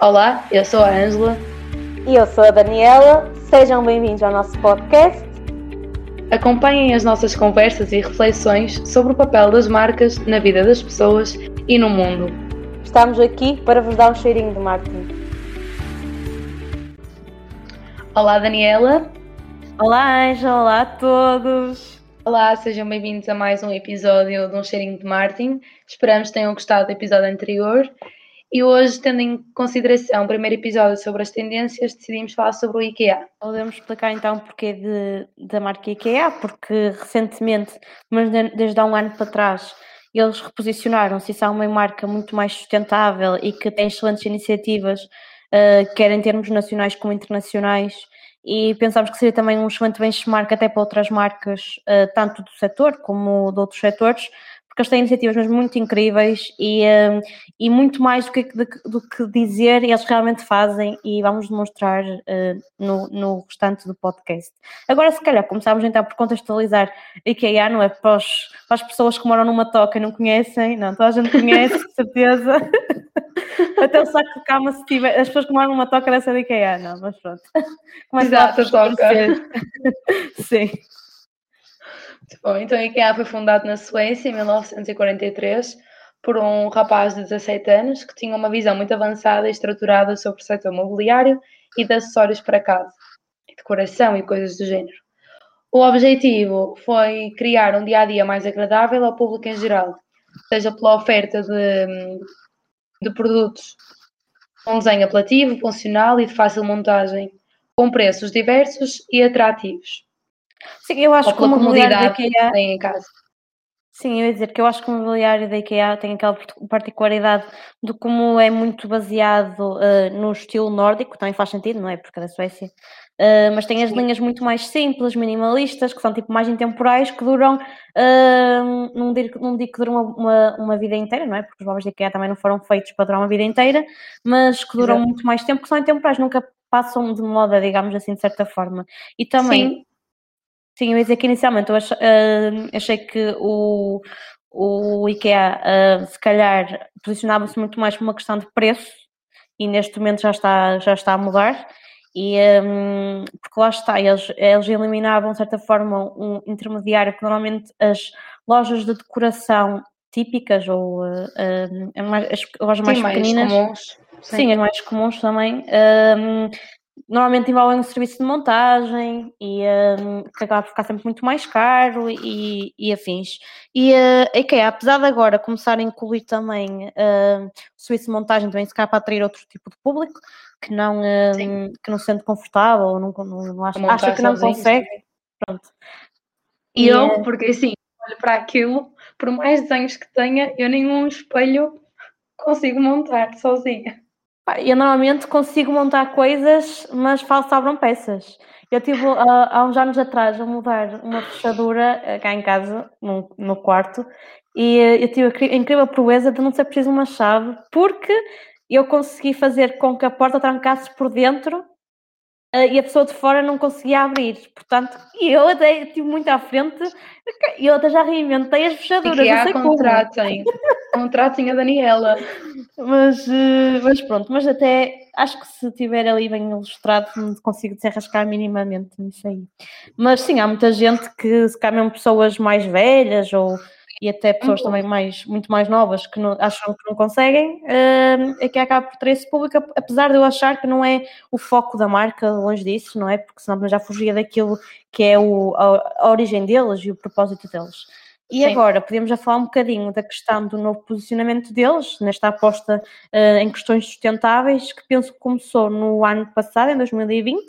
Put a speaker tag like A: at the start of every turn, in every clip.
A: Olá, eu sou a Ângela.
B: E eu sou a Daniela. Sejam bem-vindos ao nosso podcast.
A: Acompanhem as nossas conversas e reflexões sobre o papel das marcas na vida das pessoas e no mundo.
B: Estamos aqui para vos dar um cheirinho de marketing.
A: Olá, Daniela.
B: Olá, Ângela. Olá a todos.
A: Olá, sejam bem-vindos a mais um episódio de Um Cheirinho de Marketing. Esperamos que tenham gostado do episódio anterior. E hoje, tendo em consideração o primeiro episódio sobre as tendências, decidimos falar sobre o IKEA.
B: Podemos explicar então o porquê de, da marca IKEA, porque recentemente, mas desde há um ano para trás, eles reposicionaram-se e são uma marca muito mais sustentável e que tem excelentes iniciativas, uh, quer em termos nacionais como internacionais, e pensámos que seria também um excelente benchmark até para outras marcas, uh, tanto do setor como de outros setores, porque eles têm iniciativas mesmo muito incríveis e, um, e muito mais do que, do que dizer, eles realmente fazem e vamos demonstrar uh, no, no restante do podcast. Agora, se calhar, começamos então por contextualizar IKEA, não é? Para, os, para as pessoas que moram numa toca e não conhecem, não, toda a gente conhece, com certeza. Até o saco de cama, se tiver, as pessoas que moram numa toca ser de IKEA, não, mas pronto.
A: Exato, a toca.
B: Sim.
A: Bom, então a IKEA foi fundado na Suécia em 1943 por um rapaz de 17 anos que tinha uma visão muito avançada e estruturada sobre o setor mobiliário e de acessórios para casa, decoração e coisas do género. O objetivo foi criar um dia a dia mais agradável ao público em geral, seja pela oferta de, de produtos com um desenho apelativo, funcional e de fácil montagem, com preços diversos e atrativos.
B: Sim, eu acho que o mobiliário da IKEA
A: tem em casa.
B: Sim, eu ia dizer que eu acho que o mobiliário da IKEA tem aquela particularidade de como é muito baseado uh, no estilo nórdico, também faz sentido, não é? Porque é da Suécia. Uh, mas tem as linhas muito mais simples, minimalistas, que são tipo mais intemporais, que duram, uh, não, digo, não digo que duram uma, uma, uma, vida inteira, não é? Porque os móveis da IKEA também não foram feitos para durar uma vida inteira, mas que duram Exato. muito mais tempo, que são intemporais, nunca passam de moda, digamos assim, de certa forma. E também. Sim Sim, eu ia dizer que inicialmente eu achei, uh, achei que o, o IKEA uh, se calhar posicionava-se muito mais por uma questão de preço e neste momento já está, já está a mudar. E um, porque lá está, eles, eles eliminavam de certa forma um intermediário que normalmente as lojas de decoração típicas ou uh, as lojas mais, mais pequeninas,
A: comuns.
B: Sim. sim. as mais comuns também, um, normalmente envolvem um serviço de montagem e um, que acaba por ficar sempre muito mais caro e, e afins. E uh, a IKEA, apesar de agora começar a incluir também uh, o serviço de montagem, também se calhar para atrair outro tipo de público que não, um, que não se sente confortável, não, não, não acha, acha que não consegue. Pronto.
A: E, e eu, uh, porque assim, olho para aquilo, por mais desenhos que tenha, eu nenhum espelho consigo montar sozinha.
B: Eu normalmente consigo montar coisas, mas sobram peças. Eu tive uh, há uns anos atrás a mudar uma fechadura uh, cá em casa, no, no quarto, e uh, eu tive a incrível proeza de não ser preciso uma chave, porque eu consegui fazer com que a porta trancasse por dentro Uh, e a pessoa de fora não conseguia abrir. Portanto, eu até estive muito à frente e eu até já reinventei as fechaduras.
A: E que contratem, contratem a Daniela.
B: Mas, uh, mas pronto, mas até acho que se tiver ali bem ilustrado consigo desenrascar minimamente nisso aí. Mas sim, há muita gente que se calhar pessoas mais velhas ou e até pessoas também mais, muito mais novas que não, acham que não conseguem, uh, é que acaba por ter esse público, apesar de eu achar que não é o foco da marca, longe disso, não é? Porque senão já fugia daquilo que é o, a, a origem deles e o propósito deles. E Sim. agora, podemos já falar um bocadinho da questão do novo posicionamento deles, nesta aposta uh, em questões sustentáveis, que penso que começou no ano passado, em 2020,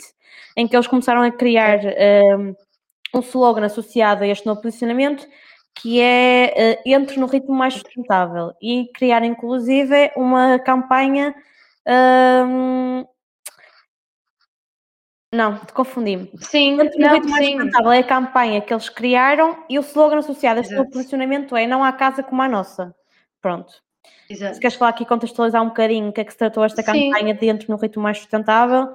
B: em que eles começaram a criar uh, um slogan associado a este novo posicionamento, que é uh, entre no ritmo mais sustentável e criar inclusive uma campanha um... não, te confundi-me.
A: Sim,
B: no ritmo mais sustentável é a campanha que eles criaram e o slogan associado a este posicionamento é não há casa como a nossa. Pronto. Exato. Se queres falar aqui, contextualizar um bocadinho o que é que se tratou esta sim. campanha de entre no ritmo mais sustentável.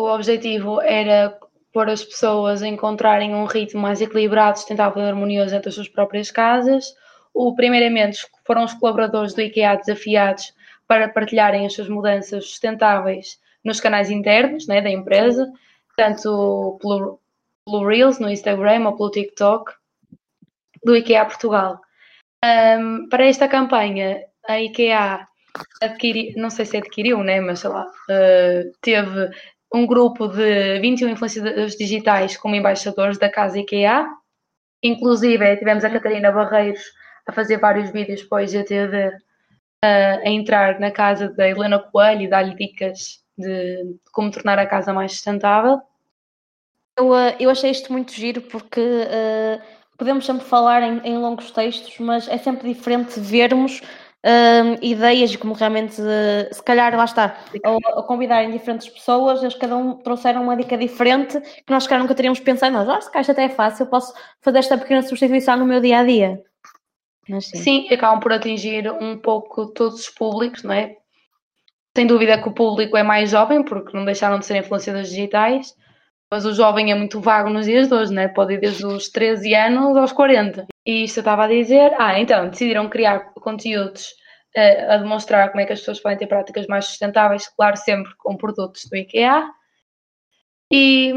A: O objetivo era pôr as pessoas a encontrarem um ritmo mais equilibrado, sustentável e harmonioso entre as suas próprias casas. O, primeiramente, foram os colaboradores do IKEA desafiados para partilharem as suas mudanças sustentáveis nos canais internos né, da empresa, tanto pelo, pelo Reels no Instagram ou pelo TikTok do IKEA Portugal. Um, para esta campanha, a IKEA adquiriu, não sei se adquiriu, né, mas sei lá, uh, teve um grupo de 21 influenciadores digitais como embaixadores da casa IKEA. Inclusive, tivemos a Catarina Barreiros a fazer vários vídeos para o IGTV, uh, a entrar na casa da Helena Coelho e dar-lhe dicas de como tornar a casa mais sustentável.
B: Eu, uh, eu achei isto muito giro porque uh, podemos sempre falar em, em, longos textos, mas é sempre diferente vermos um, ideias e como realmente, uh, se calhar, lá está, ao, ao convidarem diferentes pessoas, eles cada um trouxeram uma dica diferente que nós, calhar, nunca teríamos pensado, nós, ah, se calhar até é fácil, eu posso fazer esta pequena substituição no meu dia a dia.
A: Mas, sim. sim, acabam por atingir um pouco todos os públicos, não é? Sem dúvida que o público é mais jovem, porque não deixaram de ser influenciadores digitais, mas o jovem é muito vago nos dias de hoje, né? pode ir desde os 13 anos aos 40. E isto eu estava a dizer, ah, então decidiram criar conteúdos uh, a demonstrar como é que as pessoas podem ter práticas mais sustentáveis, claro, sempre com produtos do IKEA. E,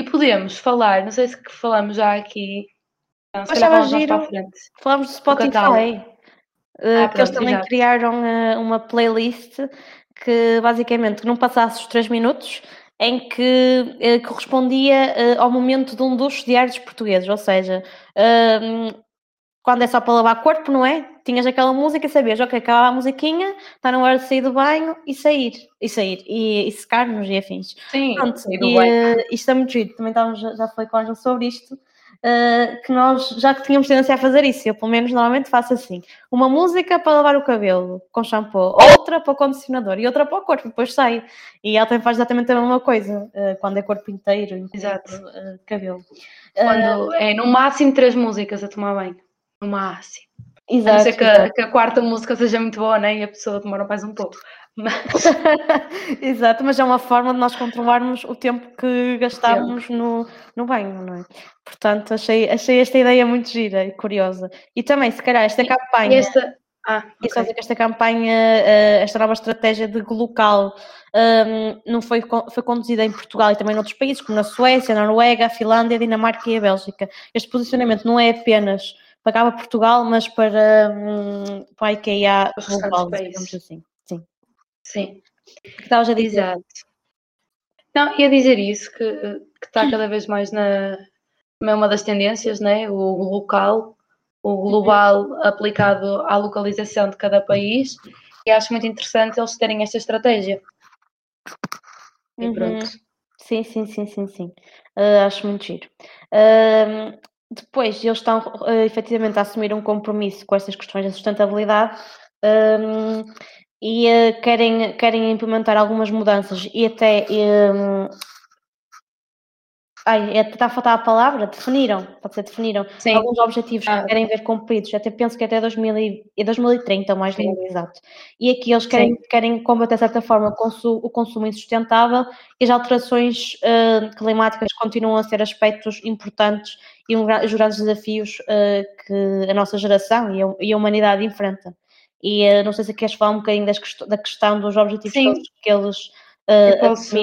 A: e podemos falar, não sei se falamos já aqui,
B: não, se falamos giro, frente. Falamos do Spotify. Uh, ah, que eles também criaram uh, uma playlist que basicamente não passasse os 3 minutos em que eh, correspondia eh, ao momento de um dos diários portugueses, ou seja, quando é só para lavar corpo, não é? Tinhas aquela música e sabias, ok, acaba a musiquinha, está na hora de sair do banho e sair, e sair, e, e secar-nos e afins.
A: Sim,
B: Pronto, e, uh, isto é muito giro, também estávamos, já falei com a Angela sobre isto, uh, que nós já que tínhamos tendência a fazer isso, eu pelo menos normalmente faço assim: uma música para lavar o cabelo com shampoo, outra para o condicionador e outra para o corpo, depois saio. E ela também faz exatamente a mesma coisa uh, quando é corpo inteiro, Exato. Uh, cabelo.
A: Quando é no máximo três músicas a tomar banho. No máximo. Exato. A não ser que, a, que a quarta música seja muito boa, né? E a pessoa demora mais um pouco.
B: Mas... Exato, mas é uma forma de nós controlarmos o tempo que gastamos no, no banho, não é? Portanto, achei, achei esta ideia muito gira e curiosa. E também, se calhar, esta campanha. Esta... Ah, okay. que esta campanha, eh, esta nova estratégia de local um, não foi, foi conduzida em Portugal e também noutros países, como na Suécia, na Noruega, a Finlândia, a Dinamarca e a Bélgica. Este posicionamento não é apenas para Portugal, mas para, um, para a IKEA global, digamos assim.
A: Sim.
B: Que estavas a dizer.
A: Exato. Não, ia dizer isso, que, que está cada vez mais na. É uma das tendências, né? o local, o global aplicado à localização de cada país, e acho muito interessante eles terem esta estratégia.
B: E uhum. pronto. Sim, sim, sim, sim, sim. Uh, acho muito giro. Uh, depois, eles estão uh, efetivamente a assumir um compromisso com estas questões da sustentabilidade e uh, querem, querem implementar algumas mudanças e até. Um, ai, está a faltar a palavra, definiram, pode ser definiram Sim. alguns objetivos ah. que querem ver cumpridos, até penso que até 2000 e, 2030, o mais novo, exato. E aqui eles querem, querem combater, de certa forma, o consumo, o consumo insustentável e as alterações uh, climáticas continuam a ser aspectos importantes e um, os grandes desafios uh, que a nossa geração e a, e a humanidade enfrenta. E uh, não sei se queres falar um bocadinho das, da questão dos objetivos sim. que eles uh, posso...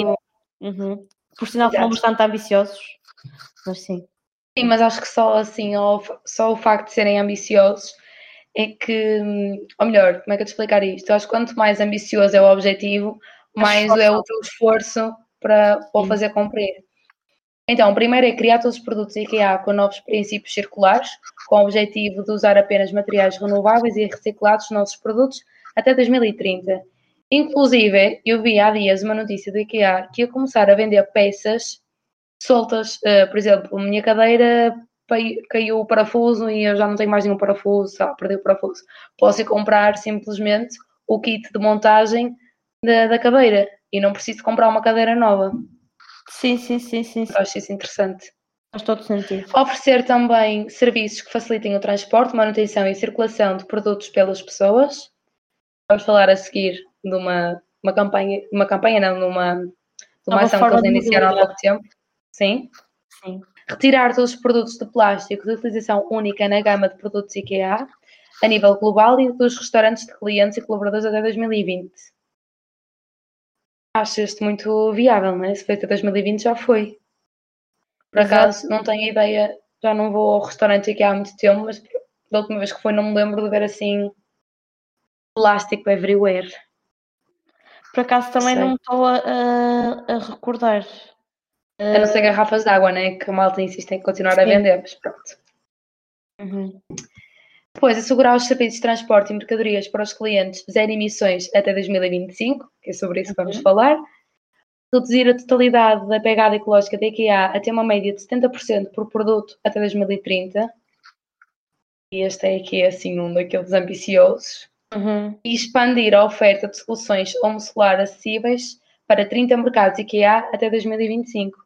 B: uhum. Por sinal, foram bastante ambiciosos, mas sim.
A: Sim, mas acho que só assim, só o facto de serem ambiciosos é que, ou melhor, como é que eu te explicar isto? Eu acho que quanto mais ambicioso é o objetivo, mais é o teu esforço para o fazer cumprir. Então, o primeiro é criar todos os produtos IKEA com novos princípios circulares, com o objetivo de usar apenas materiais renováveis e reciclados nos nossos produtos até 2030. Inclusive, eu vi há dias uma notícia do IKEA que ia começar a vender peças soltas. Uh, por exemplo, a minha cadeira caiu o parafuso e eu já não tenho mais nenhum parafuso, só perdi o parafuso. Posso ir comprar simplesmente o kit de montagem da, da cadeira e não preciso comprar uma cadeira nova.
B: Sim, sim, sim, sim. sim.
A: Acho isso interessante.
B: Faz todo sentido.
A: Oferecer também serviços que facilitem o transporte, manutenção e circulação de produtos pelas pessoas. Vamos falar a seguir de uma, uma campanha, uma campanha não, numa, de uma ação que eles iniciaram há pouco tempo. Sim?
B: Sim.
A: Retirar todos os produtos de plástico de utilização única na gama de produtos IKEA. a nível global e dos restaurantes de clientes e colaboradores até 2020. Acho isto muito viável, não é? Se foi até 2020 já foi. Por acaso, não tenho ideia, já não vou ao restaurante aqui há muito tempo, mas da última vez que foi não me lembro de ver assim plástico everywhere.
B: Por acaso também Sei. não estou a, a, a, recordar.
A: A não ser garrafas de água, né? Que a malta insiste em continuar Sim. a vender, mas pronto. Uhum. Depois, assegurar os serviços de transporte e mercadorias para os clientes zero emissões até 2025, que é sobre isso que vamos uhum. falar. Reduzir a totalidade da pegada ecológica da IKEA até uma média de 70% por produto até 2030. E este é aqui, assim, um daqueles ambiciosos. Uhum. E expandir a oferta de soluções home solar acessíveis para 30 mercados IKEA até 2025.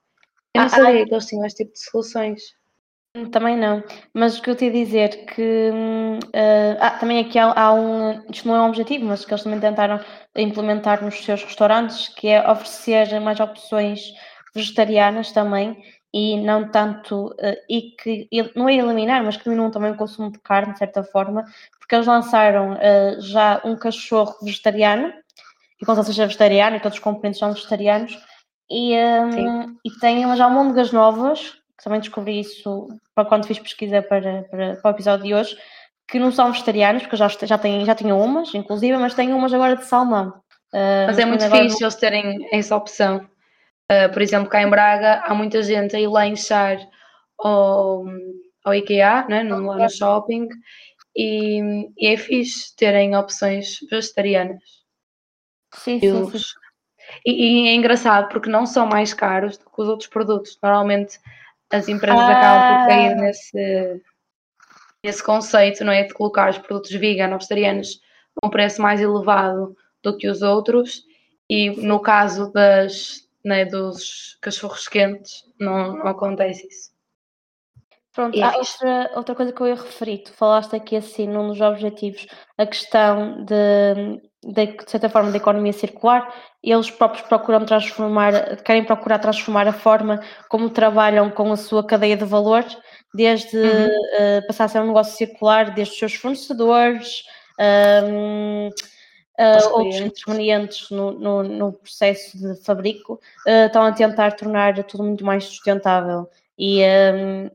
A: Eu não ah, sabia ah, que eles tinham este tipo de soluções.
B: Também não, mas o que eu te ia dizer que uh, ah, também aqui há, há, um, isto não é um objetivo, mas que eles também tentaram implementar nos seus restaurantes, que é oferecer mais opções vegetarianas também e não tanto uh, e que não é eliminar, mas que diminuam também o consumo de carne de certa forma, porque eles lançaram uh, já um cachorro vegetariano, e quando seja vegetariano e todos os componentes são vegetarianos, e, um, e têm já almôndegas novas também descobri isso para quando fiz pesquisa para, para, para o episódio de hoje, que não são vegetarianos, porque eu já, já, tenho, já tinha umas, inclusive, mas tenho umas agora de salmão.
A: Uh, mas é muito fixe eles terem essa opção. Uh, por exemplo, cá em Braga há muita gente a ir lanchar ao, ao IKEA, né, no, lá no shopping, e, e, é fixe terem opções vegetarianas.
B: Sim, sim, sim.
A: E, e, é engraçado porque não são mais caros do que os outros produtos. Normalmente as empresas ah. acabam por cair nesse, nesse conceito, não é? De colocar os produtos vegan ou vegetarianos a um preço mais elevado do que os outros e no caso das, né, dos cachorros quentes não, não acontece isso.
B: Pronto, há outra, outra coisa que eu ia referir, tu falaste aqui assim num dos objetivos, a questão de, de, de certa forma da economia circular, eles próprios procuram transformar, querem procurar transformar a forma como trabalham com a sua cadeia de valor, desde uhum. uh, passar a ser um negócio circular, desde os seus fornecedores, um, uh, outros intervenientes no, no, no, processo de fabrico, uh, estão a tentar tornar tudo muito mais sustentável. E, um,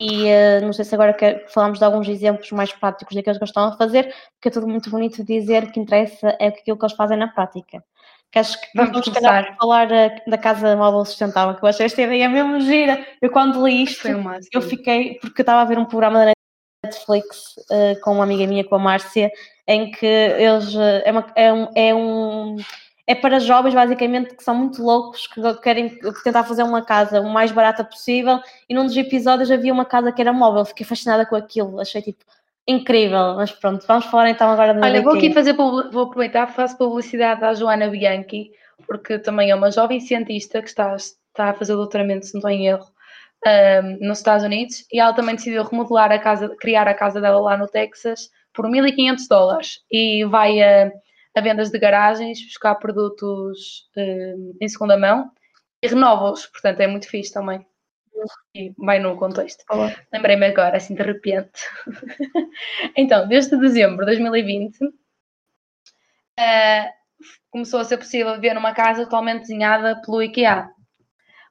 B: e uh, não sei se agora quer, falamos de alguns exemplos mais práticos daqueles que eles estão a fazer, porque é tudo muito bonito dizer que interessa é aquilo que eles fazem na prática. Que acho que vamos, vamos começar. falar uh, da casa móvel sustentável, que eu achei esta ideia mesmo gira. Eu quando li isto, eu fiquei, porque eu estava a ver um programa da Netflix uh, com uma amiga minha, com a Márcia, em que eles é, uma, é um, é um é para jovens, basicamente, que são muito loucos, que querem tentar fazer uma casa o mais barata possível. E num dos episódios havia uma casa que era móvel. Fiquei fascinada com aquilo. Achei tipo incrível. Mas pronto, vamos falar então agora
A: da Olha, vou aqui fazer, vou aproveitar, faço publicidade à Joana Bianchi, porque também é uma jovem cientista que está, está a fazer doutoramento, se não estou em erro, um, nos Estados Unidos. E ela também decidiu remodelar a casa, criar a casa dela lá no Texas por 1.500 dólares. E vai a. Uh, a vendas de garagens, buscar produtos uh, em segunda mão e renova-os, portanto é muito fixe também. E vai no contexto. Lembrei-me agora, assim de repente. então, desde dezembro de 2020, uh, eh, começou a ser possível viver numa casa totalmente desenhada pelo IKEA.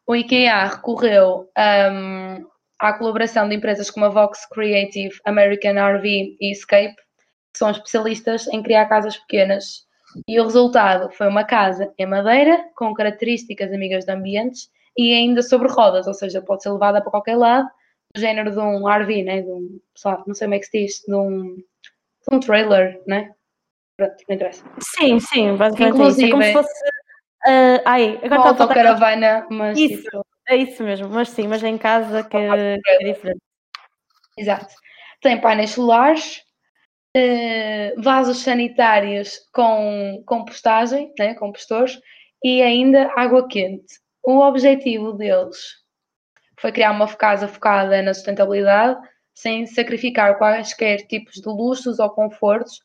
A: O IKEA recorreu um, à colaboração de empresas como a Vox Creative, American RV e Escape que são especialistas em criar casas pequenas. E o resultado foi uma casa em madeira, com características amigas de ambientes e ainda sobre rodas, ou seja, pode ser levada para qualquer lado, do género de um RV, né? de um, não sei como é que se diz, de um, de um trailer, né? Pronto, não interessa.
B: Sim, sim, basicamente Inclusive, é, como se fosse. Uh, ai, agora
A: uma autocaravana, mas.
B: Isso, tipo... é isso mesmo, mas sim, mas em casa que, que é diferente.
A: Exato. Tem painéis solares, uh, vasos sanitários com compostagem, né, compostores, e ainda água quente. O objetivo deles foi criar uma casa focada na sustentabilidade, sem sacrificar quaisquer tipos de luxos ou confortos,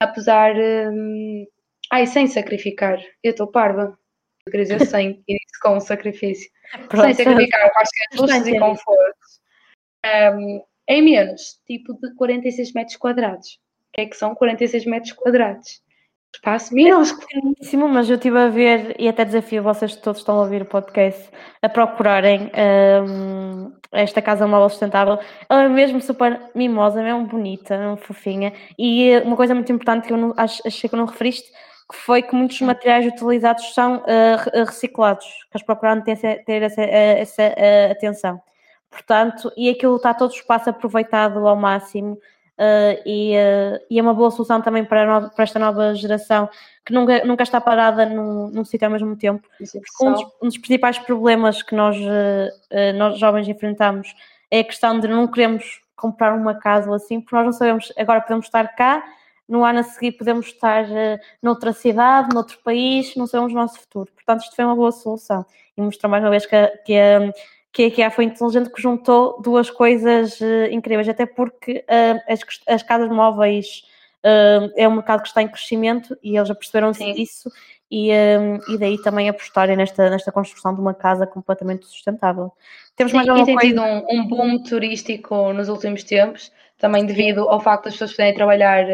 A: apesar. Um, ai, sem sacrificar. Eu estou parva. Eu queria dizer sem, e disse com sacrifício. Pronto. Sem sacrificar quaisquer luxos e confortos. Um, em menos, tipo de 46 metros quadrados. O que é que são 46 metros quadrados? Espaço minúsculo.
B: Sim, mas eu estive a ver, e até desafio vocês todos estão a ouvir o podcast, a procurarem um, esta casa móvel sustentável. Ela é mesmo super mimosa, mesmo bonita, mesmo fofinha. E uma coisa muito importante que eu não, achei que não referiste, que foi que muitos materiais utilizados são uh, reciclados, que eles procuraram ter, ter essa, essa uh, atenção. Portanto, e aquilo está todo o espaço aproveitado ao máximo. Uh, e, uh, e, é uma boa solução também para, nova, para, esta nova geração que nunca, nunca está parada num, num sítio ao mesmo tempo. Um dos, um dos, principais problemas que nós, uh, nós jovens enfrentamos é a questão de não queremos comprar uma casa ou assim, porque nós não sabemos, agora podemos estar cá, no ano a seguir podemos estar noutra cidade, noutro país, não sabemos o nosso futuro. Portanto, isto foi uma boa solução e mostrou mais uma vez que, que a que a IKEA foi inteligente que juntou duas coisas uh, incríveis, até porque uh, as, as, casas móveis uh, é um mercado que está em crescimento e eles aperceberam-se disso e, e daí também apostarem nesta, nesta construção de uma casa completamente sustentável.
A: Temos Sim, mais alguma e tem tido um, um boom turístico nos últimos tempos, também devido ao facto das pessoas poderem trabalhar,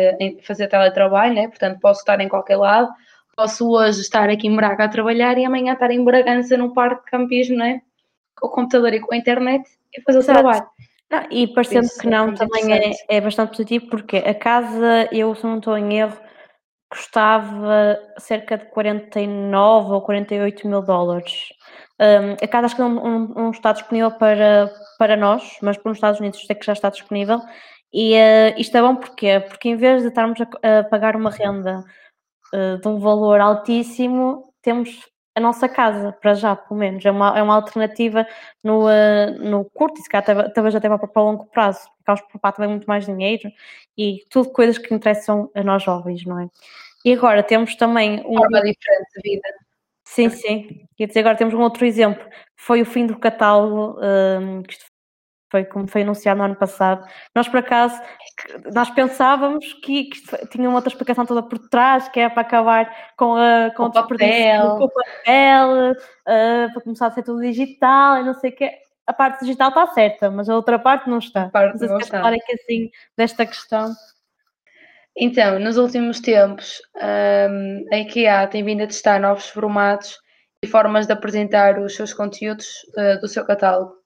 A: fazer teletrabalho, né? portanto posso estar em qualquer lado, posso hoje estar aqui em Braga a trabalhar e amanhã estar em Bragança num parque de campismo, não é? com o computador e com a internet e fazer Exato. o trabalho.
B: Não, e parecendo Isso que não, é também é, é bastante positivo, porque a casa, eu se não estou em erro, custava cerca de 49 ou 48 mil dólares. Um, a casa acho que não, não, não, está disponível para, para nós, mas para os Estados Unidos sei que já está disponível. E uh, isto é bom porquê? Porque em vez de estarmos a, a pagar uma renda uh, de um valor altíssimo, temos a nossa casa, para já, pelo menos. É uma, é uma alternativa no, uh, no curto e se calhar talvez até para, para longo prazo, porque vamos poupar também muito mais dinheiro e tudo coisas que interessam a nós jovens, não é? E agora temos também
A: um. Forma diferente de vida.
B: Sim, sim. Quer dizer, agora temos um outro exemplo. Foi o fim do catálogo, um, que isto foi como foi anunciado no ano passado. Nós, por acaso, nós pensávamos que, que tinha uma outra explicação toda por trás, que era para acabar com, a, com,
A: o papel,
B: com o papel uh, para começar a ser tudo digital e não sei o quê. A parte digital está certa, mas a outra parte não está. A
A: parte não, sei não se
B: falar aqui assim desta questão.
A: Então, nos últimos tempos, um, a IKEA tem vindo a testar novos formatos e formas de apresentar os seus conteúdos uh, do seu catálogo.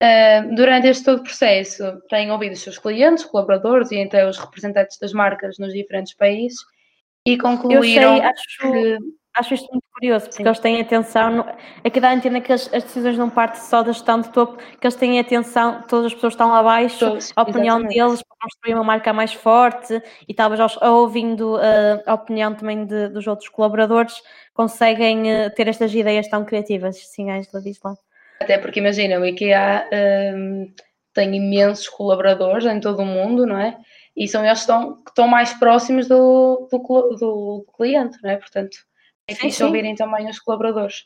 A: Uh, durante este todo o processo, tenho ouvido os seus clientes, colaboradores e até os representantes das marcas nos diferentes países e concluíram
B: sei, acho, que... Acho isto muito curioso, porque Sim. eles têm atenção, no, é que dá a entender que as, as, decisões não partem só da gestão de topo, que eles têm atenção, todas as pessoas estão lá abaixo, Todos, a opinião exatamente. deles para construir uma marca mais forte e talvez ouvindo uh, a opinião também de, dos outros colaboradores, conseguem uh, ter estas ideias tão criativas. Sim, Angela, diz lá.
A: Até porque imagina, o IKEA um, tem imensos colaboradores em todo o mundo, não é? E são eles que estão, que estão mais próximos do, do, do cliente, não é? Portanto, é fixe ouvirem também os colaboradores.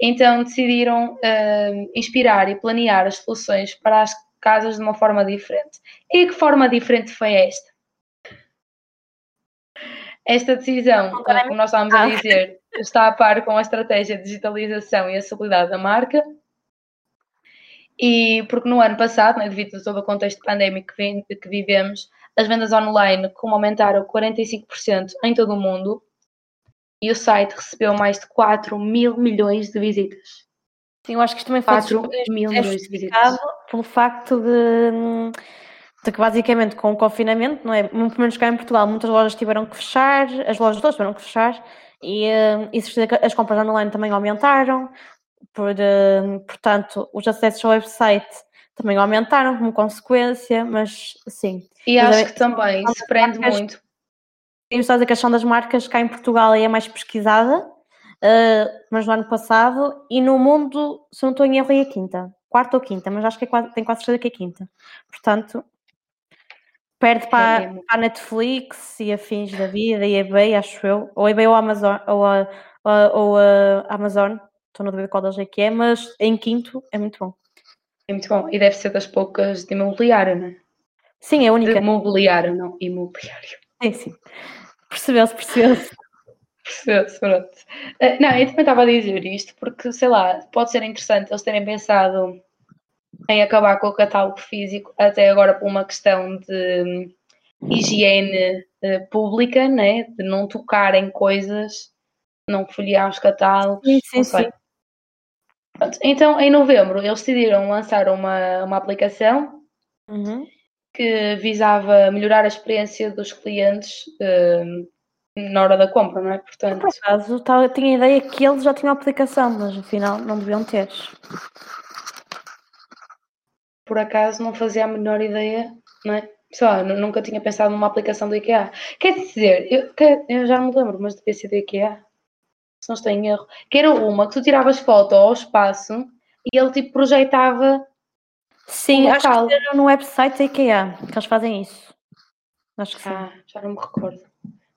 A: Então decidiram uh, inspirar e planear as soluções para as casas de uma forma diferente. E que forma diferente foi esta? Esta decisão, como nós estávamos a dizer, está a par com a estratégia de digitalização e acessibilidade da marca e porque no ano passado, né, devido a todo o contexto pandémico que, vivemos, as vendas online como aumentaram 45% em todo o mundo e o site recebeu mais de 4 mil milhões de visitas.
B: Sim, eu acho que isto também foi 4 mil milhões de visitas. pelo facto de, de, que basicamente com o confinamento, não é? Pelo menos cá em Portugal, muitas lojas tiveram que fechar, as lojas todas tiveram que fechar e, eh, e as compras online também aumentaram, por, uh, portanto, os acessos ao website também aumentaram como consequência, mas sim.
A: E acho que também se prende marcas, muito.
B: Temos a questão das marcas cá em Portugal é mais pesquisada, uh, mas no ano passado, e no mundo, se não estou em erro, é a quinta, quarta ou quinta, mas acho que é quase, tenho quase certeza que é quinta. Portanto, perde para, é para a Netflix e afins da vida, e eBay, acho eu, ou eBay ou Amazon, ou a, ou ou a Amazon, estou na dúvida qual das é que é, mas em quinto é muito bom.
A: É muito bom. E deve ser das poucas de imobiliário, não é?
B: Sim, é a única.
A: De imobiliário, não imobiliário.
B: Sim, sim. Percebeu-se, percebeu-se.
A: Percebeu-se, pronto. Uh, não, eu também estava a dizer isto porque, sei lá, pode ser interessante eles terem pensado em acabar com o catálogo físico, até agora por uma questão de higiene uh, pública, né? de não tocar em coisas, não folhear os catálogos.
B: Sim, sim, sim.
A: Então, em novembro, eles decidiram lançar uma, uma aplicação
B: uhum.
A: que visava melhorar a experiência dos clientes uh, na hora da compra, não é? Portanto,
B: Por acaso, eu tinha a ideia que eles já tinham a aplicação, mas afinal não deviam ter.
A: Por acaso não fazia a menor ideia, não é? Só, nunca tinha pensado numa aplicação do IKEA. Quer dizer, eu, eu já não me lembro, mas devia ser do IKEA. Se não estou em erro. Que era uma que tu tiravas foto ao espaço e ele tipo projetava.
B: Sim, acho que era no website da IKEA que eles fazem isso. Acho que sim.
A: Ah, já não me recordo.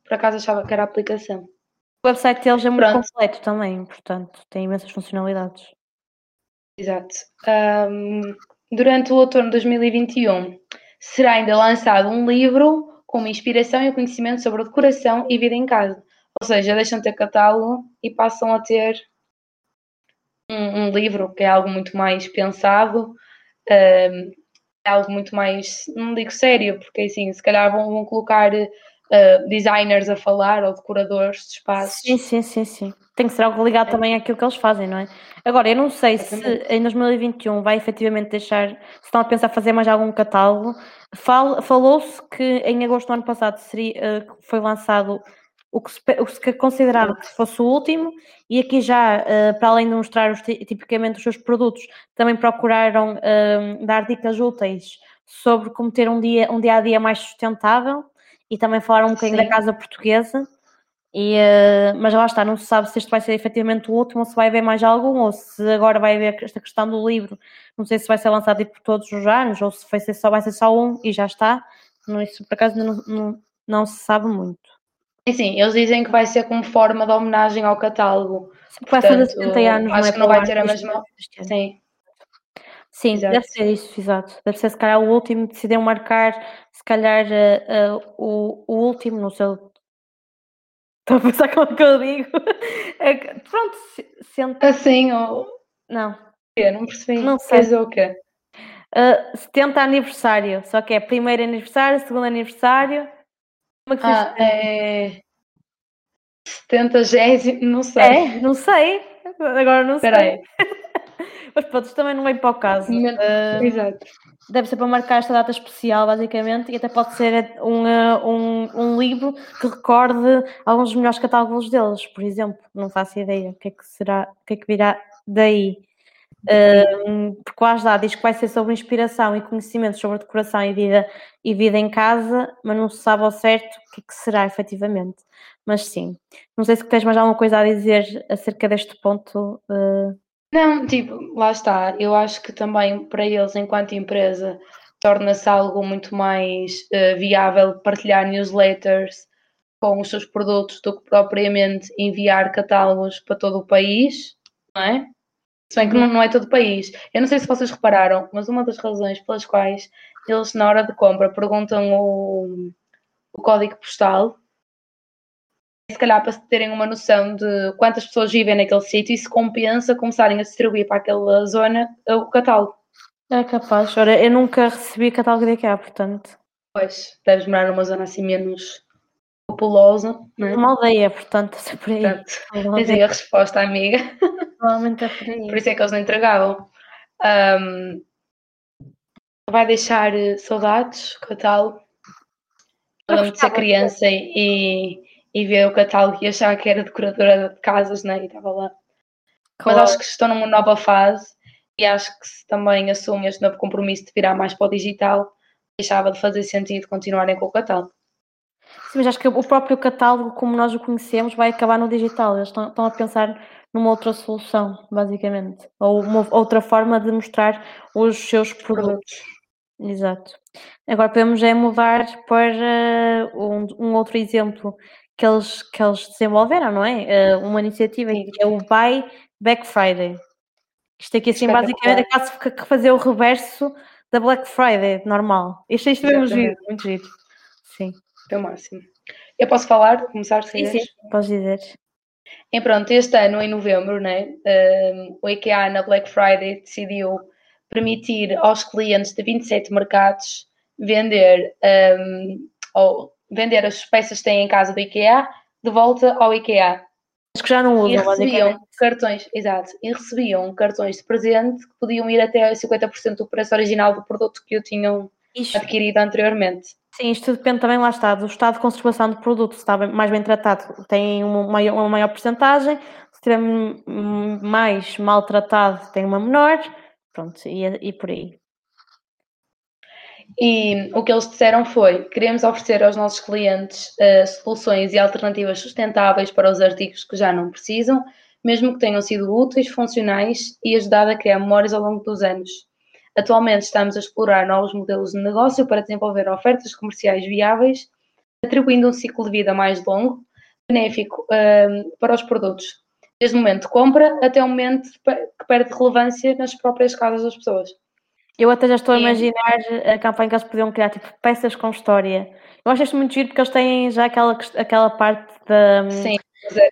A: Por acaso achava que era a aplicação.
B: O website deles é muito Pronto. completo também, portanto, tem imensas funcionalidades.
A: Exato. Um, durante o outono de 2021 será ainda lançado um livro com uma inspiração e o conhecimento sobre a decoração e vida em casa. Ou seja, deixam de ter catálogo e passam a ter um, um livro que é algo muito mais pensado, um, é algo muito mais, não digo sério, porque assim, se calhar vão, vão colocar uh, designers a falar ou decoradores de espaços.
B: Sim, sim, sim, sim. Tem que ser algo ligado é. também àquilo que eles fazem, não é? Agora, eu não sei se em 2021 vai efetivamente deixar, se estão a pensar fazer mais algum catálogo. Fal, Falou-se que em agosto do ano passado seria, uh, foi lançado o que, se, o que considerava que fosse o último, e aqui já, uh, para além de mostrar os, tipicamente os seus produtos, também procuraram uh, dar dicas úteis sobre como ter um dia, um dia a dia mais sustentável e também falaram um bocadinho Sim. da casa portuguesa. E, uh, mas lá está, não se sabe se este vai ser efetivamente o último ou se vai haver mais algum, ou se agora vai haver esta questão do livro. Não sei se vai ser lançado tipo, por todos os anos ou se vai ser só, vai ser só um e já está. Não, isso por acaso não, não, não se sabe muito.
A: Sim, eles dizem que vai ser como forma de homenagem ao catálogo.
B: Vai fazer 70 anos,
A: acho
B: não é
A: que não vai ter a mesma. Sim.
B: Sim, exato. deve ser isso, exato. Deve ser se calhar o último, decidiram marcar, se calhar uh, uh, o, o último no seu. Estou a pensar como é que eu digo. É que, pronto, senta.
A: Assim, ou.
B: Não.
A: Eu não percebi.
B: Não sei.
A: o quê?
B: Uh, 70 aniversário, só que é primeiro aniversário, segundo aniversário.
A: Como é que ah, é. 70 gésimo, não sei.
B: É, não sei. Agora não Espera sei. Aí. Mas pronto, também não vem para o caso.
A: Uh, Exato.
B: Deve ser para marcar esta data especial, basicamente, e até pode ser um, ah, um, um livro que recorde alguns dos melhores catálogos deles, por exemplo. Não faço ideia o que é que será, o que é que virá daí. Porque lá está, diz que vai ser sobre inspiração e conhecimento sobre decoração e vida, e vida em casa, mas não se sabe ao certo o que é que será efetivamente. Mas sim, não sei se tens mais alguma coisa a dizer acerca deste ponto. Uh,
A: não, tipo, lá está. Eu acho que também para eles, enquanto empresa, torna-se algo muito mais uh, viável partilhar newsletters com os seus produtos do que propriamente enviar catálogos para todo o país, não é? Se bem que não, não é todo o país. Eu não sei se vocês repararam, mas uma das razões pelas quais eles, na hora de compra, perguntam o, o código postal se calhar para terem uma noção de quantas pessoas vivem naquele sítio e se compensa começarem a distribuir para aquela zona o catálogo.
B: É capaz. Ora, eu nunca recebi catálogo de IKEA, portanto.
A: Pois, deves morar numa zona assim menos populosa.
B: Né? Uma aldeia, portanto, é por aí.
A: Portanto, tens aí a resposta, amiga.
B: Provavelmente é por aí.
A: Por isso é que eles não entregavam. Um, vai deixar saudades, o catálogo. Lembro de ser criança e, e ver o catálogo e achar que era decoradora de casas, né? E estava lá. Claro. Mas acho que estão numa nova fase e acho que se também assumem este novo compromisso de virar mais para o digital, deixava de fazer sentido continuarem com o catálogo.
B: Sim, mas acho que o próprio catálogo, como nós o conhecemos, vai acabar no digital. Eles estão, estão a pensar numa outra solução, basicamente. Ou uma outra forma de mostrar os seus produtos. Exato. Agora podemos é mudar para um, um outro exemplo que eles, que eles desenvolveram, não é? Uh, uma iniciativa que é o Buy Black Friday. Isto aqui assim, basicamente é quase que fazer o reverso da Black Friday normal. Isto, isto é muito giro, muito giro. Sim.
A: É o máximo. Eu posso falar, começar?
B: Sim, sim, podes dizer.
A: E pronto, este ano, em novembro, né, um, o IKEA na Black Friday decidiu permitir aos clientes de 27 mercados vender, um, ou vender as peças que têm em casa do IKEA de volta ao IKEA.
B: Mas que já não usam,
A: e recebiam cartões, exato, e recebiam cartões de presente que podiam ir até 50% do preço original do produto que o tinham adquirido anteriormente.
B: Sim, isto depende também, lá está, do estado de conservação do produto, se está mais bem tratado, tem uma maior, uma maior porcentagem, se estiver mais maltratado, tem uma menor, pronto, e, e por aí.
A: E o que eles disseram foi: queremos oferecer aos nossos clientes uh, soluções e alternativas sustentáveis para os artigos que já não precisam, mesmo que tenham sido úteis, funcionais e ajudado a criar memórias ao longo dos anos. Atualmente estamos a explorar novos modelos de negócio para desenvolver ofertas comerciais viáveis, atribuindo um ciclo de vida mais longo, benéfico uh, para os produtos, desde o momento de compra até o momento que perde relevância nas próprias casas das pessoas.
B: Eu até já estou a imaginar a campanha que eles podiam criar, tipo, peças com história. Eu acho isto muito giro porque eles têm já aquela, aquela parte da.
A: Sim, mas é,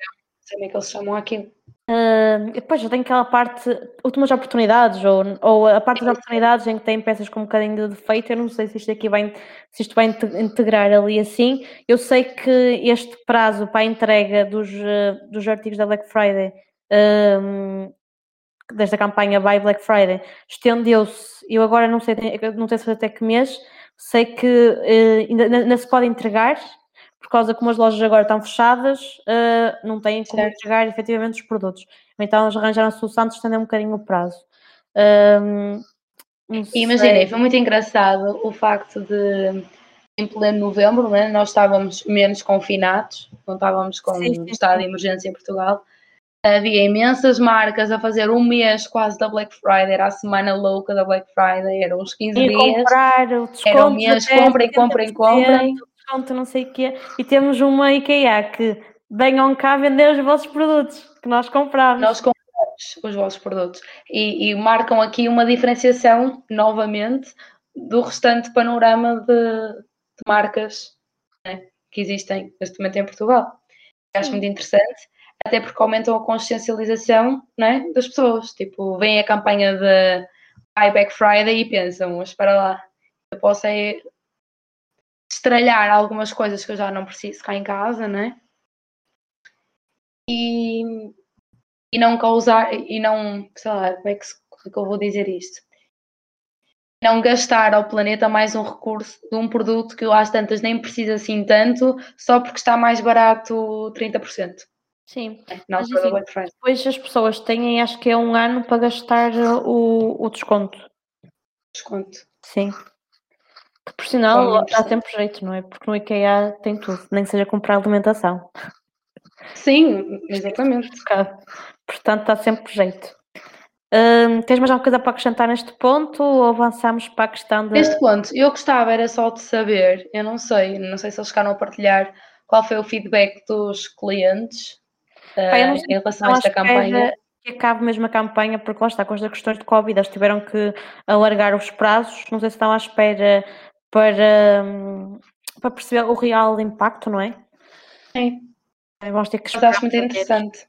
A: como é que eles chamam aquilo.
B: Uh, depois já tem aquela parte, últimas oportunidades, ou, ou a parte das oportunidades em que tem peças com um bocadinho de defeito. Eu não sei se isto aqui vai, se isto vai integrar ali assim. Eu sei que este prazo para a entrega dos, dos artigos da Black Friday uh, desta campanha by Black Friday estendeu-se, eu agora não sei, não sei se até que mês, sei que uh, ainda, ainda, se pode entregar, por causa como as lojas agora estão fechadas, uh, não têm como certo. entregar efetivamente os produtos. Então eles arranjaram a solução de estender um bocadinho o prazo. Um,
A: Imaginei, foi muito engraçado o facto de em pleno novembro, né, nós estávamos menos confinados, não estávamos com sim, sim, estado de emergência em Portugal, Havia imensas marcas a fazer um mês quase da Black Friday, era a semana louca da Black Friday, eram uns 15 e dias.
B: comprar,
A: era um mês, comprem, comprem, comprem.
B: Desconto, não sei o quê. E temos uma IKEA que venham cá vender os vossos produtos, que nós compramos.
A: Nós compramos os vossos produtos. E, e marcam aqui uma diferenciação, novamente, do restante panorama de, de marcas né, que existem neste momento em Portugal. Acho muito interessante até porque aumentam a consciencialização né, das pessoas. Tipo, vem a campanha de Buy Back Friday e pensam, mas para lá, eu posso é estralhar algumas coisas que eu já não preciso cá em casa, né? E, e não causar, e não, sei lá, como é que, como é que eu vou dizer isto? Não gastar ao planeta mais um recurso de um produto que às tantas nem precisa assim tanto, só porque está mais barato 30%.
B: Sim, não mas, assim, depois as pessoas têm, acho que é um ano para gastar o, o desconto.
A: Desconto.
B: Sim. Que por sinal dá sempre jeito, não é? Porque no IKEA tem tudo, nem que seja comprar alimentação.
A: Sim, exatamente.
B: Portanto, dá sempre jeito. Hum, tens mais alguma coisa para acrescentar neste ponto ou avançamos para a questão de.
A: Neste ponto, eu gostava era só de saber, eu não sei, não sei se eles ficaram a partilhar qual foi o feedback dos clientes Pai, uh, em relação a esta campanha?
B: Que acabe mesmo a campanha, porque lá está, com as questões de Covid, eles tiveram que alargar os prazos, não sei se estão à espera para, hum, para perceber o real impacto, não é?
A: Sim.
B: Vamos ter que
A: Mas acho muito interessante.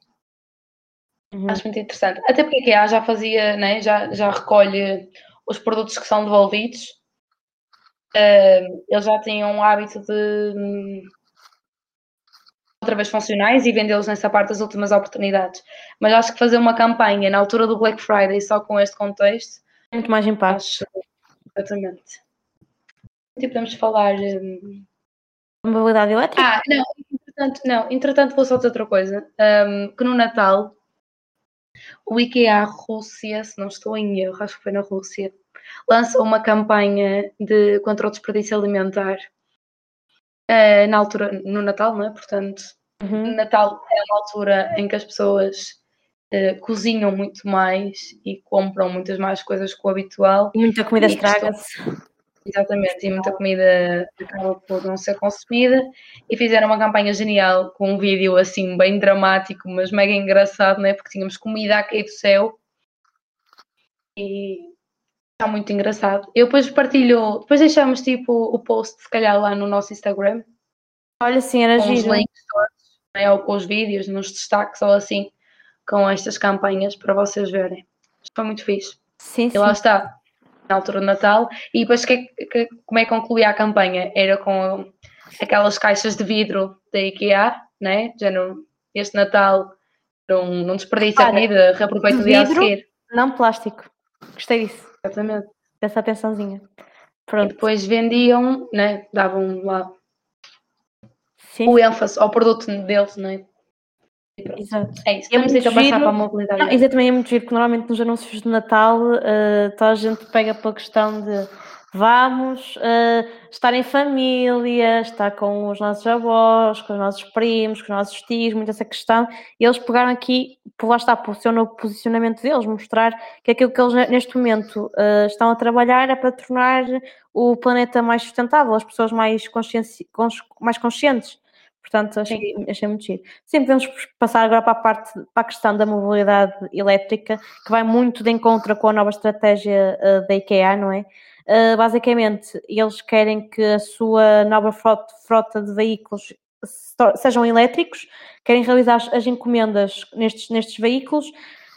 A: Uhum. Acho muito interessante. Até porque a já fazia, né, já, já recolhe os produtos que são devolvidos. Uh, eles já tinham o hábito de hum, outra vez funcionais e vendê-los nessa parte das últimas oportunidades. Mas acho que fazer uma campanha na altura do Black Friday só com este contexto.
B: Muito mais impacto. Acho,
A: exatamente. E podemos falar. Um...
B: Mobilidade elétrica?
A: Ah, não, entretanto, não, entretanto vou só dizer outra coisa. Um, que no Natal o IKEA Rússia, se não estou em erro, acho que foi na Rússia, lançou uma campanha de contra o desperdício alimentar uh, na altura, no Natal, não é? Portanto, uhum. Natal é uma altura em que as pessoas uh, cozinham muito mais e compram muitas mais coisas que o habitual.
B: E muita comida estraga-se.
A: Exatamente, e muita comida acaba por não ser consumida. E fizeram uma campanha genial com um vídeo assim bem dramático, mas mega engraçado, né? Porque tínhamos comida a cair do céu. E Está muito engraçado. Eu depois partilho, depois deixamos tipo o post, se calhar, lá no nosso Instagram.
B: Olha, sim, era
A: com
B: giro.
A: os links todos, né, ou com os vídeos, nos destaques ou assim, com estas campanhas para vocês verem. Foi muito fixe.
B: Sim,
A: e
B: sim.
A: lá está. Na altura do Natal. E depois que, que, como é que concluía a campanha? Era com aquelas caixas de vidro da IKEA, né? Já no, este Natal não, não desperdiça a comida, reaproveita o dia a seguir.
B: Não plástico. Gostei disso.
A: Exatamente.
B: Dessa atençãozinha.
A: Pronto. E depois vendiam, né? Davam lá Sim. o ênfase ao produto deles, né?
B: Exato.
A: É isso, é passar para a mobilidade. Não,
B: exatamente, é muito giro, porque normalmente nos anúncios de Natal uh, toda a gente pega pela questão de vamos uh, estar em família, estar com os nossos avós, com os nossos primos, com os nossos tios, muito essa questão, e eles pegaram aqui, por lá está, por seu novo posicionamento deles, mostrar que aquilo que eles neste momento uh, estão a trabalhar é para tornar o planeta mais sustentável, as pessoas mais, conscienci mais conscientes. Portanto, achei, achei muito giro. Sim, podemos passar agora para a parte, para a questão da mobilidade elétrica, que vai muito de encontro com a nova estratégia uh, da IKEA, não é? Uh, basicamente, eles querem que a sua nova frota, frota de veículos sejam elétricos, querem realizar as encomendas nestes, nestes veículos.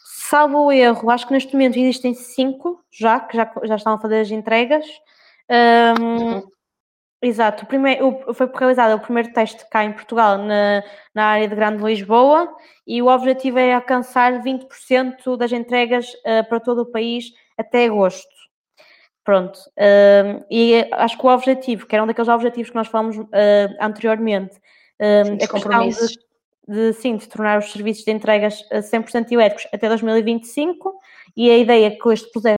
B: Salvo o erro, acho que neste momento existem cinco já, que já, já estão a fazer as entregas. Um, exato, o primeiro, o, foi realizado o primeiro teste cá em Portugal, na, na área de Grande Lisboa, e o objetivo é alcançar 20% das entregas uh, para todo o país até agosto. Pronto, uh, e acho que o objetivo, que era um daqueles objetivos que nós falamos uh, anteriormente, a questão de, de, sim, de tornar os serviços de entregas 100% elétricos até 2025 e a ideia é que este processo,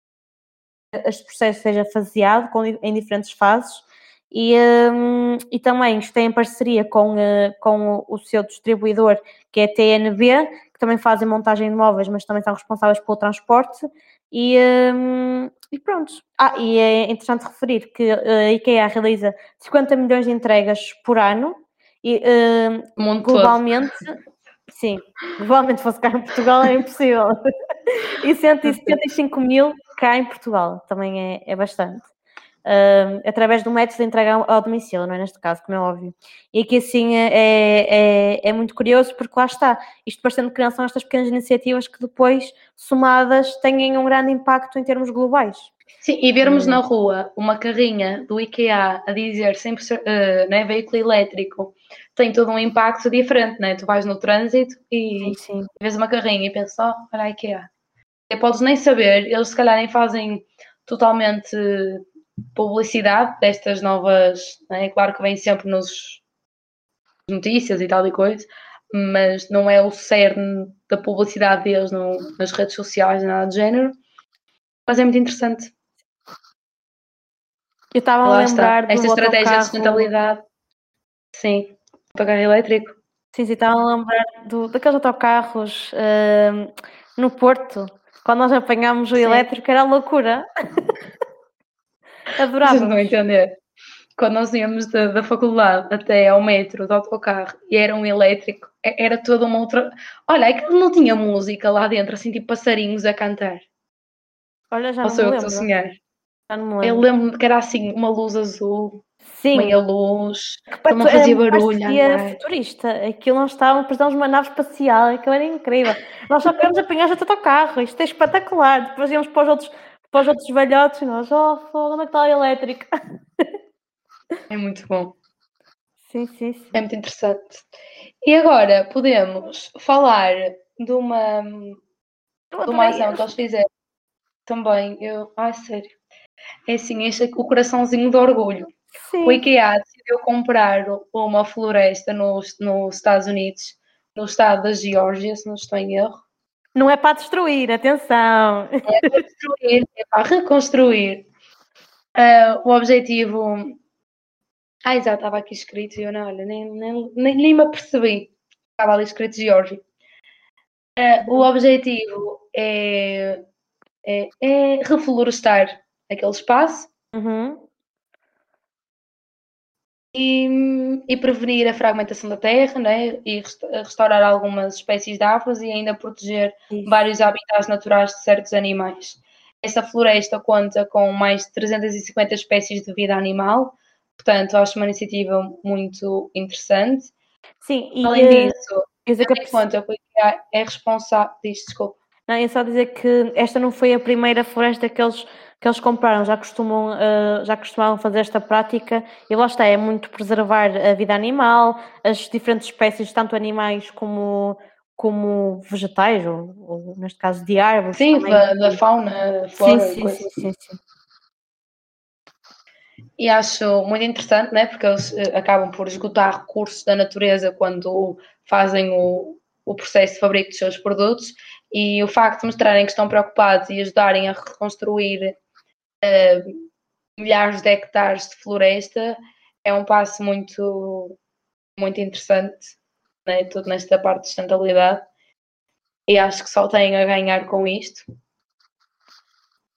B: este processo seja faseado com, em diferentes fases e, um, e também está em parceria com, uh, com o, o, seu distribuidor, que é a TNB, que também fazem montagem de móveis, mas também são responsáveis pelo transporte. E, um, e pronto. Ah, e é interessante referir que a IKEA realiza 50 milhões de entregas por ano e uh, globalmente, todo. sim, globalmente fosse cá em Portugal é impossível. e 175 mil cá em Portugal, também é, é bastante uh, através do método de entrega ao domicílio, não é? Neste caso, como é óbvio. E aqui, assim, é, é, é muito curioso porque lá está, isto bastante criança são estas pequenas iniciativas que depois, somadas, têm um grande impacto em termos globais.
A: Sim, e vermos hum. na rua uma carrinha do IKEA a dizer sempre uh, né, veículo elétrico tem todo um impacto diferente, né? Tu vais no trânsito e sim, sim. vês uma carrinha e pensas, oh, olha a IKEA. E podes nem saber, eles se calhar nem fazem totalmente publicidade destas novas, é claro que vem sempre nos notícias e tal e coisa, mas não é o cerne da publicidade deles no, nas redes sociais, nada do género, mas é muito interessante.
B: Eu estava a lembrar
A: Esta estratégia autocarro... de sustentabilidade, sim, pagar elétrico.
B: Sim, sim, estava a lembrar do, daqueles autocarros uh, no Porto, quando nós apanhámos o sim. elétrico, era loucura. Adorava.
A: Vocês não entender. Quando nós íamos da, da, faculdade até ao metro, do autocarro, e era um elétrico, era toda uma outra. Olha, é que não tinha música lá dentro, assim, tipo passarinhos a cantar.
B: Olha, já Ou não me lembro.
A: sonhar. Já não me lembro. Eu lembro que era assim, uma luz azul, Sim. meia luz, que não fazia barulho.
B: Parecia futurista. Aquilo não estava, precisávamos de uma nave espacial, aquilo era incrível. Nós só queríamos apanhar já todo o carro, isto é espetacular. Depois íamos para os outros para os outros velhotes, nós, oh, onde é que está a elétrica?
A: É muito bom.
B: Sim, sim, sim.
A: É muito interessante. E agora podemos falar de uma, de uma ação que eles fizeram também. Eu, ai, sério. É assim, este, o coraçãozinho do orgulho. Sim. O IKEA decidiu comprar uma floresta nos, nos Estados Unidos, no estado da Geórgia, se não estou em erro.
B: Não é para destruir, atenção.
A: É para destruir, é para reconstruir. Uh, o objetivo. Ah, exato, estava aqui escrito e eu não, olha, nem, nem, nem, nem me apercebi. Estava ali escrito George. Uh, o objetivo é, é, é reflorestar aquele espaço
B: uhum
A: e, e, prevenir a fragmentação da terra né? e restaurar algumas espécies de árvores e ainda proteger Isso. vários habitats naturais de certos animais. Essa floresta conta com mais de 350 espécies de vida animal, portanto, acho uma iniciativa muito interessante.
B: Sim, e
A: além uh, disso, eu que conta é responsável. Diz, desculpa.
B: Não, é só dizer que esta não foi a primeira floresta que eles que eles compraram já costumam, uh, já costumavam fazer esta prática e lá está, é muito preservar a vida animal, as diferentes espécies, tanto animais como, como vegetais, ou, ou neste caso de árvores.
A: Sim, da, da, fauna, flora,
B: sim, sim, sim, sim, sim.
A: E acho muito interessante, né? porque eles eh, acabam por esgotar recursos da natureza quando fazem o, o processo de fabrico dos seus produtos e o facto de mostrarem que estão preocupados e ajudarem a reconstruir uh, milhares de hectares de floresta é um passo muito, muito interessante, né? tudo nesta parte de sustentabilidade. E acho que só têm a ganhar com isto.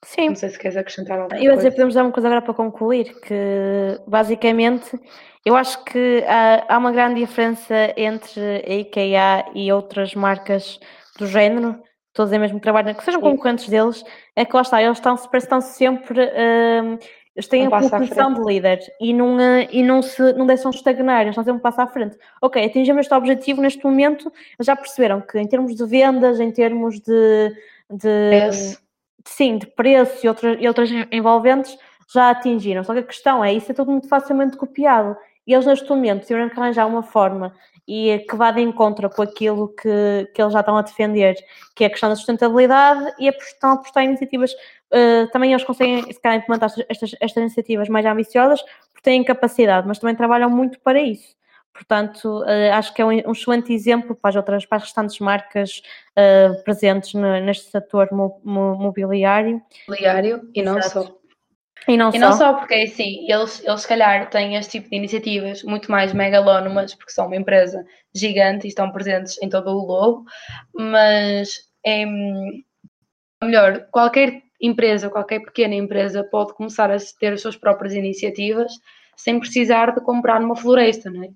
B: Sim.
A: Não sei se queres acrescentar alguma
B: eu
A: coisa.
B: Eu podemos dar uma coisa agora para concluir, que basicamente eu acho que há, há uma grande diferença entre a IKEA e outras marcas do género, todos em mesmo trabalho, que sejam Sim. concorrentes deles, é que lá está, eles estão, estão sempre. Um, eles têm um a posição de líder e não, uh, e não, se, não deixam de estagnar, eles estão sempre um passo à frente. Ok, atingimos este objetivo neste momento, já perceberam que em termos de vendas, em termos de. de sim, de preço e outras, e outras envolventes já atingiram. Só que a questão é, isso é tudo muito facilmente copiado. E eles neste momento tiveram que arranjar uma forma e que vá de encontro com aquilo que, que eles já estão a defender, que é a questão da sustentabilidade e estão a apostar em iniciativas. Uh, também eles conseguem, se calhar, implementar estas, estas iniciativas mais ambiciosas porque têm capacidade, mas também trabalham muito para isso. Portanto, uh, acho que é um, um, excelente exemplo para as outras, para as restantes marcas uh, presentes no, neste setor mo, mo, mobiliário.
A: Mobiliário e não Exato. só.
B: E não,
A: e
B: só.
A: não só porque assim, eles, eles se calhar têm este tipo de iniciativas muito mais megalónomas, porque são uma empresa gigante e estão presentes em todo o globo, mas é melhor, qualquer empresa, qualquer pequena empresa pode começar a ter as suas próprias iniciativas sem precisar de comprar numa floresta, não é?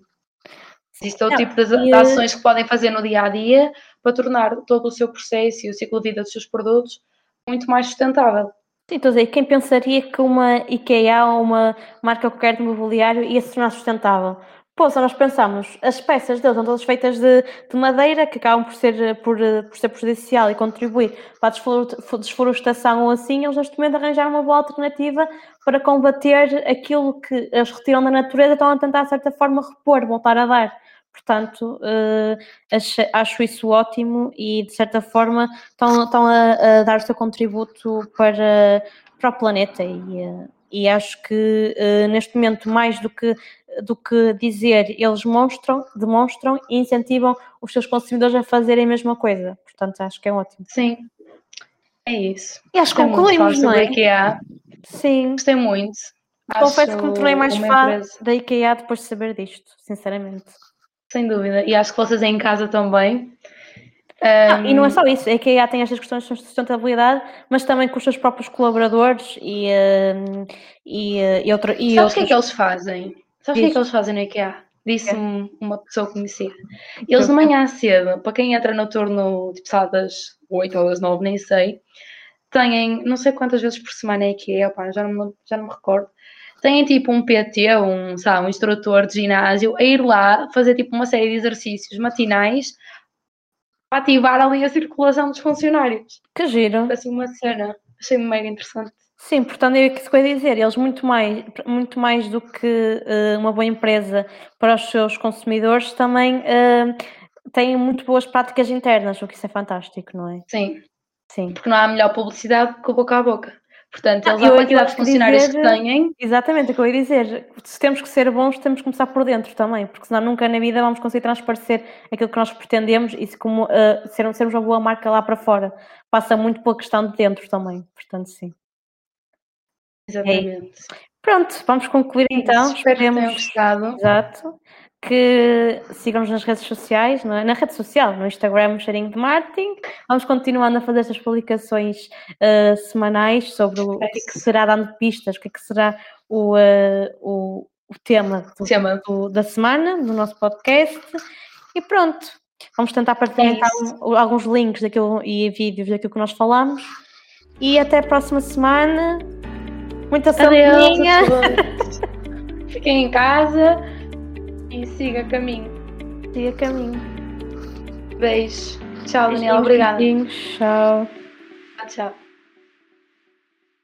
A: Existe outro tipo de, de ações que podem fazer no dia a dia para tornar todo o seu processo e o ciclo de vida dos seus produtos muito mais sustentável.
B: Sim, estou a dizer, quem pensaria que uma IKEA ou uma marca qualquer de mobiliário ia se tornar sustentável? Se nós pensamos, as peças deles são todas feitas de, de, madeira, que acabam por ser, por, por ser prejudicial e contribuir para a desflorestação ou assim, eles neste momento arranjaram uma boa alternativa para combater aquilo que eles retiram da natureza, estão a tentar, de certa forma, repor, voltar a dar. Portanto, uh, acho, acho, isso ótimo e, de certa forma, estão, estão a, a, dar o seu contributo para, para o planeta. E, uh, e acho que, uh, neste momento, mais do que, do que dizer, eles mostram, demonstram e incentivam os seus consumidores a fazerem a mesma coisa. Portanto, acho que é ótimo.
A: Sim, é isso.
B: E acho que concluímos, não é?
A: IKEA.
B: Sim.
A: Gostei muito.
B: Confesso que me tornei mais fã da IKEA depois de saber disto, sinceramente.
A: Sem dúvida. E acho que vocês em casa também.
B: Um... e não é só isso, é que a IKEA tem estas questões de sustentabilidade, mas também com os seus próprios colaboradores e, e, uh, e, outra, e
A: Sabes o que é que eles fazem? Sabes o que é que eles fazem na IKEA? Disse-me uma pessoa conhecida. Eles de manhã cedo, para quem entra no turno tipo sala das 8 ou das 9, nem sei, têm não sei quantas vezes por semana é IKEA, opa, já, não, já não me recordo, têm tipo um PT, um, sabe, um instrutor de ginásio, a ir lá fazer tipo uma série de exercícios matinais para ativar ali a circulação dos funcionários.
B: Que giro.
A: Assim uma cena, achei mega interessante.
B: Sim, portanto, é o que se vai dizer, eles muito mais, muito mais do que uh, uma boa empresa para os seus consumidores, também uh, têm muito boas práticas internas, o que isso é fantástico, não é?
A: Sim.
B: Sim.
A: Porque não há melhor publicidade que o boca a boca. Portanto, eles, ah, quantidade de funcionários dizer, que têm.
B: Exatamente, é o que eu ia dizer. Se temos que ser bons, temos que começar por dentro também, porque senão nunca na vida vamos conseguir transparecer aquilo que nós pretendemos e se como uh, ser, sermos uma boa marca lá para fora. Passa muito pela questão de dentro também, portanto, sim.
A: Exatamente. É.
B: Pronto, vamos concluir então.
A: Espero que tenham gostado.
B: Exato que sigam-nos nas redes sociais, é? na rede social, no Instagram, Cheirinho de Marketing. Vamos continuando a fazer estas publicações uh, semanais sobre o, é que, que será dando pistas, o que, é que será o, uh, o, o, tema, do,
A: tema.
B: Do, da semana do nosso podcast. E pronto, vamos tentar partilhar então, alguns links daquilo, e vídeos daquilo que nós falamos. E até a próxima semana. Muita saúde!
A: Fiquem em casa e siga caminho.
B: Siga caminho.
A: Beijo. Tchau, Daniela. Obrigada.
B: Tchau.
A: Tchau.